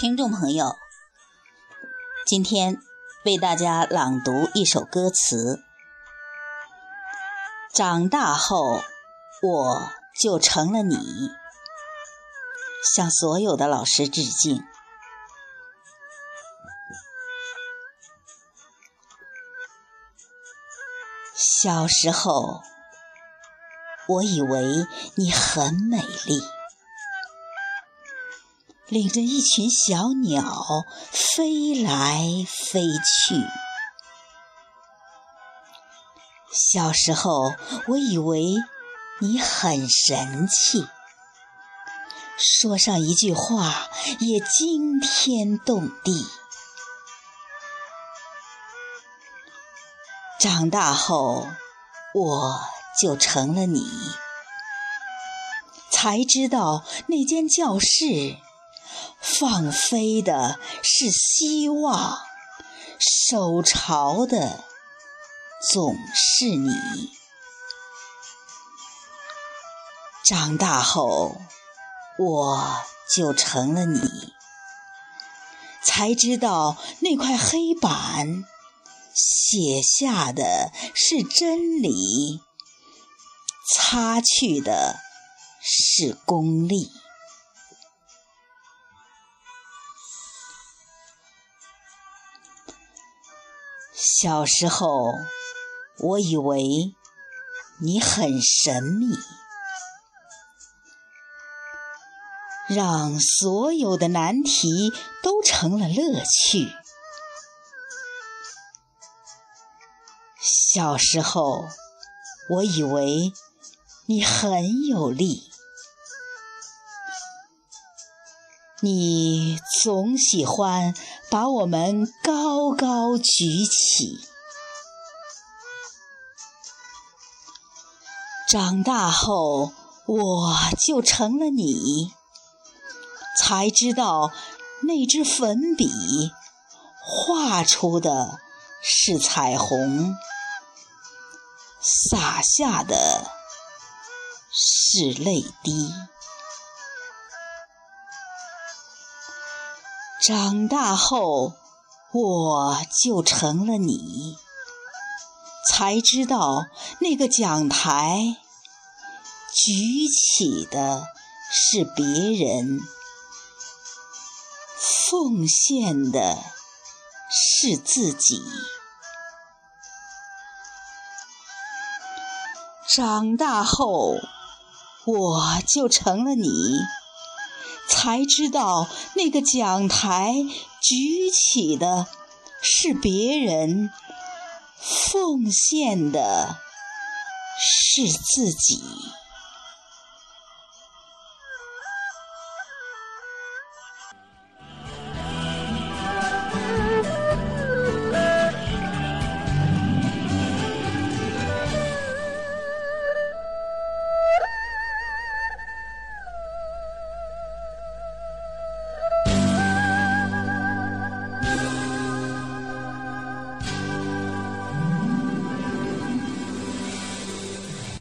听众朋友，今天为大家朗读一首歌词：长大后，我就成了你。向所有的老师致敬。小时候，我以为你很美丽。领着一群小鸟飞来飞去。小时候，我以为你很神气，说上一句话也惊天动地。长大后，我就成了你，才知道那间教室。放飞的是希望，手潮的总是你。长大后，我就成了你，才知道那块黑板写下的是真理，擦去的是功利。小时候，我以为你很神秘，让所有的难题都成了乐趣。小时候，我以为你很有力，你总喜欢。把我们高高举起。长大后，我就成了你，才知道那支粉笔画出的是彩虹，洒下的是泪滴。长大后，我就成了你，才知道那个讲台举起的是别人，奉献的是自己。长大后，我就成了你。才知道那个讲台举起的是别人，奉献的是自己。